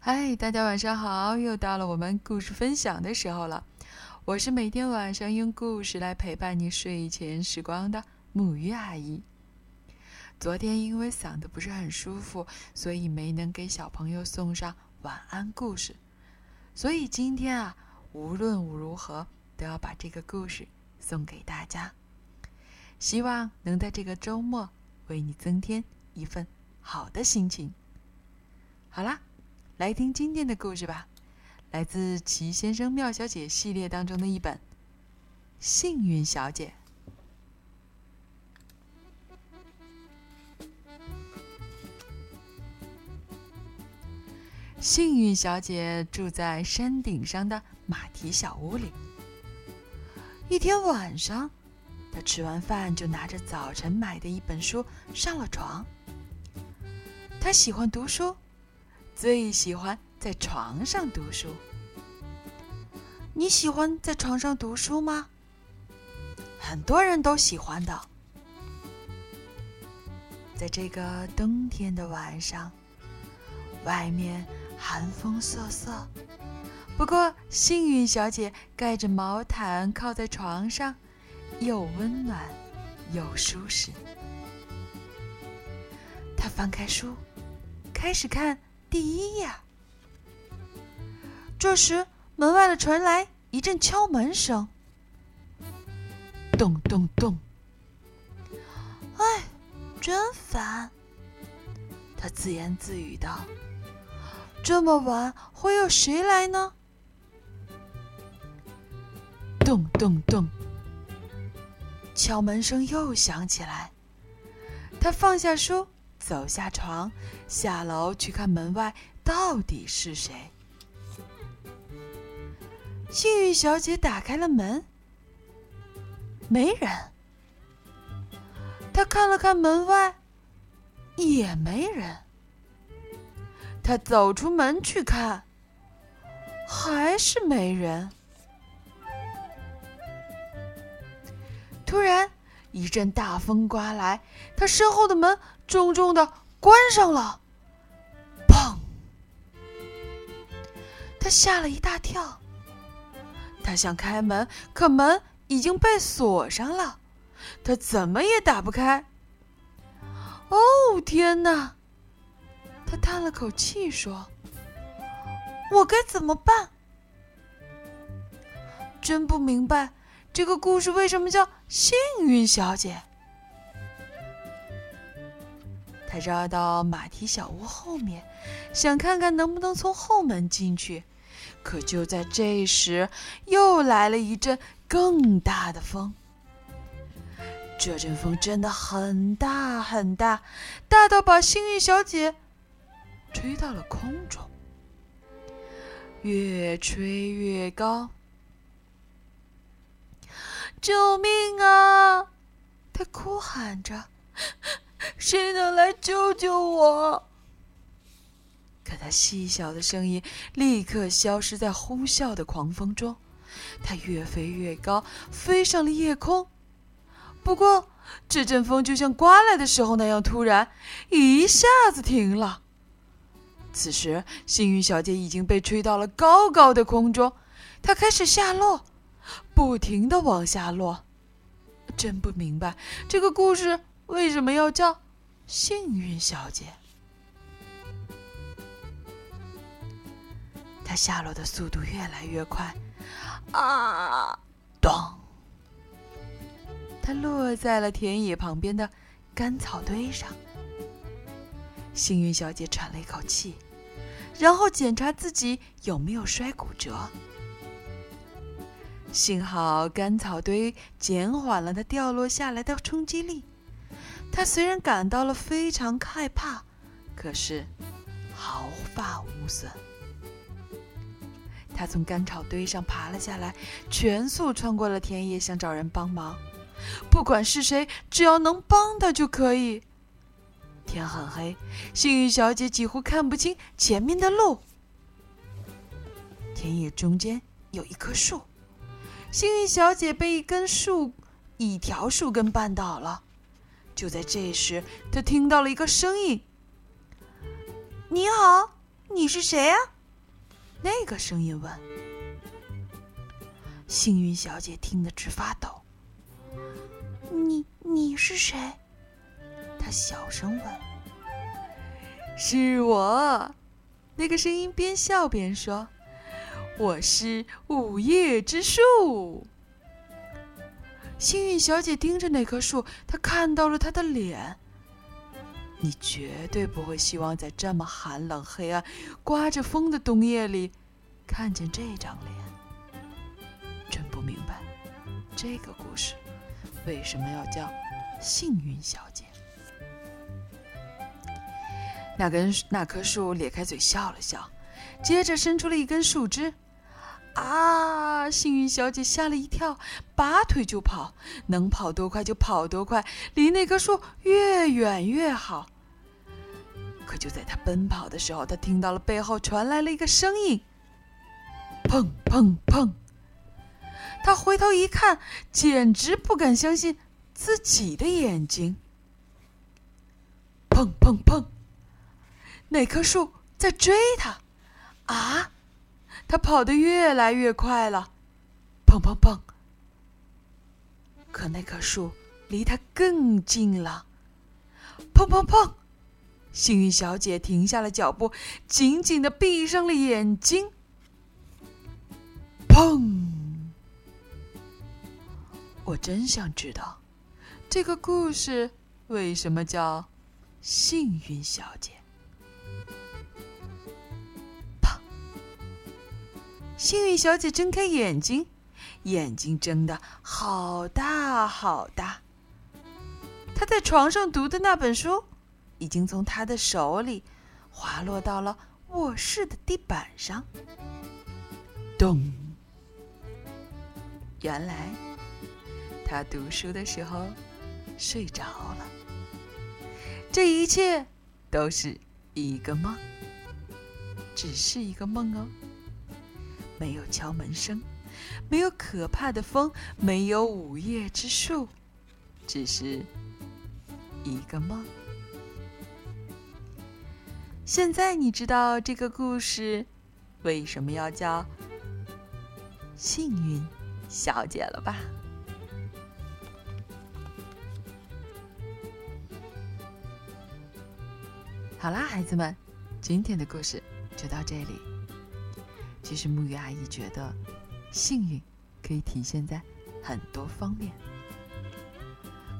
嗨，大家晚上好！又到了我们故事分享的时候了。我是每天晚上用故事来陪伴你睡前时光的木鱼阿姨。昨天因为嗓子不是很舒服，所以没能给小朋友送上晚安故事。所以今天啊，无论如何都要把这个故事送给大家。希望能在这个周末为你增添一份好的心情。好啦。来听今天的故事吧，来自《奇先生妙小姐》系列当中的一本《幸运小姐》。幸运小姐住在山顶上的马蹄小屋里。一天晚上，她吃完饭就拿着早晨买的一本书上了床。她喜欢读书。最喜欢在床上读书。你喜欢在床上读书吗？很多人都喜欢的。在这个冬天的晚上，外面寒风瑟瑟，不过幸运小姐盖着毛毯靠在床上，又温暖又舒适。她翻开书，开始看。第一呀！这时，门外的传来一阵敲门声。咚咚咚！哎，真烦！他自言自语道：“这么晚会有谁来呢？”咚咚咚！敲门声又响起来。他放下书。走下床，下楼去看门外到底是谁。幸运小姐打开了门，没人。她看了看门外，也没人。她走出门去看，还是没人。突然。一阵大风刮来，他身后的门重重的关上了。砰！他吓了一大跳。他想开门，可门已经被锁上了，他怎么也打不开。哦，天哪！他叹了口气说：“我该怎么办？真不明白。”这个故事为什么叫幸运小姐？他绕到马蹄小屋后面，想看看能不能从后门进去。可就在这时，又来了一阵更大的风。这阵风真的很大很大，大到把幸运小姐吹到了空中，越吹越高。救命啊！他哭喊着：“谁能来救救我？”可他细小的声音立刻消失在呼啸的狂风中。他越飞越高，飞上了夜空。不过，这阵风就像刮来的时候那样突然，一下子停了。此时，幸运小姐已经被吹到了高高的空中，她开始下落。不停的往下落，真不明白这个故事为什么要叫幸运小姐。她下落的速度越来越快，啊！咚！她落在了田野旁边的干草堆上。幸运小姐喘了一口气，然后检查自己有没有摔骨折。幸好干草堆减缓了它掉落下来的冲击力，它虽然感到了非常害怕，可是毫发无损。他从干草堆上爬了下来，全速穿过了田野，想找人帮忙。不管是谁，只要能帮他就可以。天很黑，幸运小姐几乎看不清前面的路。田野中间有一棵树。幸运小姐被一根树、一条树根绊倒了。就在这时，她听到了一个声音：“你好，你是谁啊？那个声音问。幸运小姐听得直发抖。你你是谁？她小声问。是我。那个声音边笑边说：“我是午夜之树。”幸运小姐盯着那棵树，她看到了他的脸。你绝对不会希望在这么寒冷、黑暗、刮着风的冬夜里看见这张脸。真不明白，这个故事为什么要叫幸运小姐？那根那棵树咧开嘴笑了笑，接着伸出了一根树枝。啊！幸运小姐吓了一跳，拔腿就跑，能跑多快就跑多快，离那棵树越远越好。可就在她奔跑的时候，她听到了背后传来了一个声音：“砰砰砰！”她回头一看，简直不敢相信自己的眼睛。砰砰砰！那棵树在追她，跑得越来越快了，砰砰砰！可那棵树离他更近了，砰砰砰！幸运小姐停下了脚步，紧紧的闭上了眼睛。砰！我真想知道，这个故事为什么叫幸运小姐。幸运小姐睁开眼睛，眼睛睁得好大好大。她在床上读的那本书，已经从她的手里滑落到了卧室的地板上。咚！原来，她读书的时候睡着了。这一切都是一个梦，只是一个梦哦。没有敲门声，没有可怕的风，没有午夜之树，只是一个梦。现在你知道这个故事为什么要叫幸运小姐了吧？好啦，孩子们，今天的故事就到这里。其实木鱼阿姨觉得，幸运可以体现在很多方面。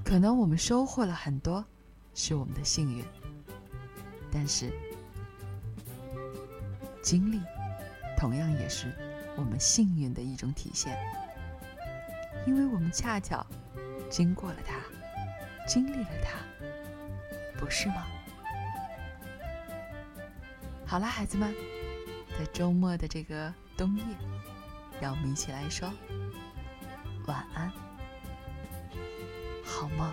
可能我们收获了很多，是我们的幸运。但是，经历同样也是我们幸运的一种体现，因为我们恰巧经过了它，经历了它，不是吗？好了，孩子们。在周末的这个冬夜，让我们一起来说晚安，好梦。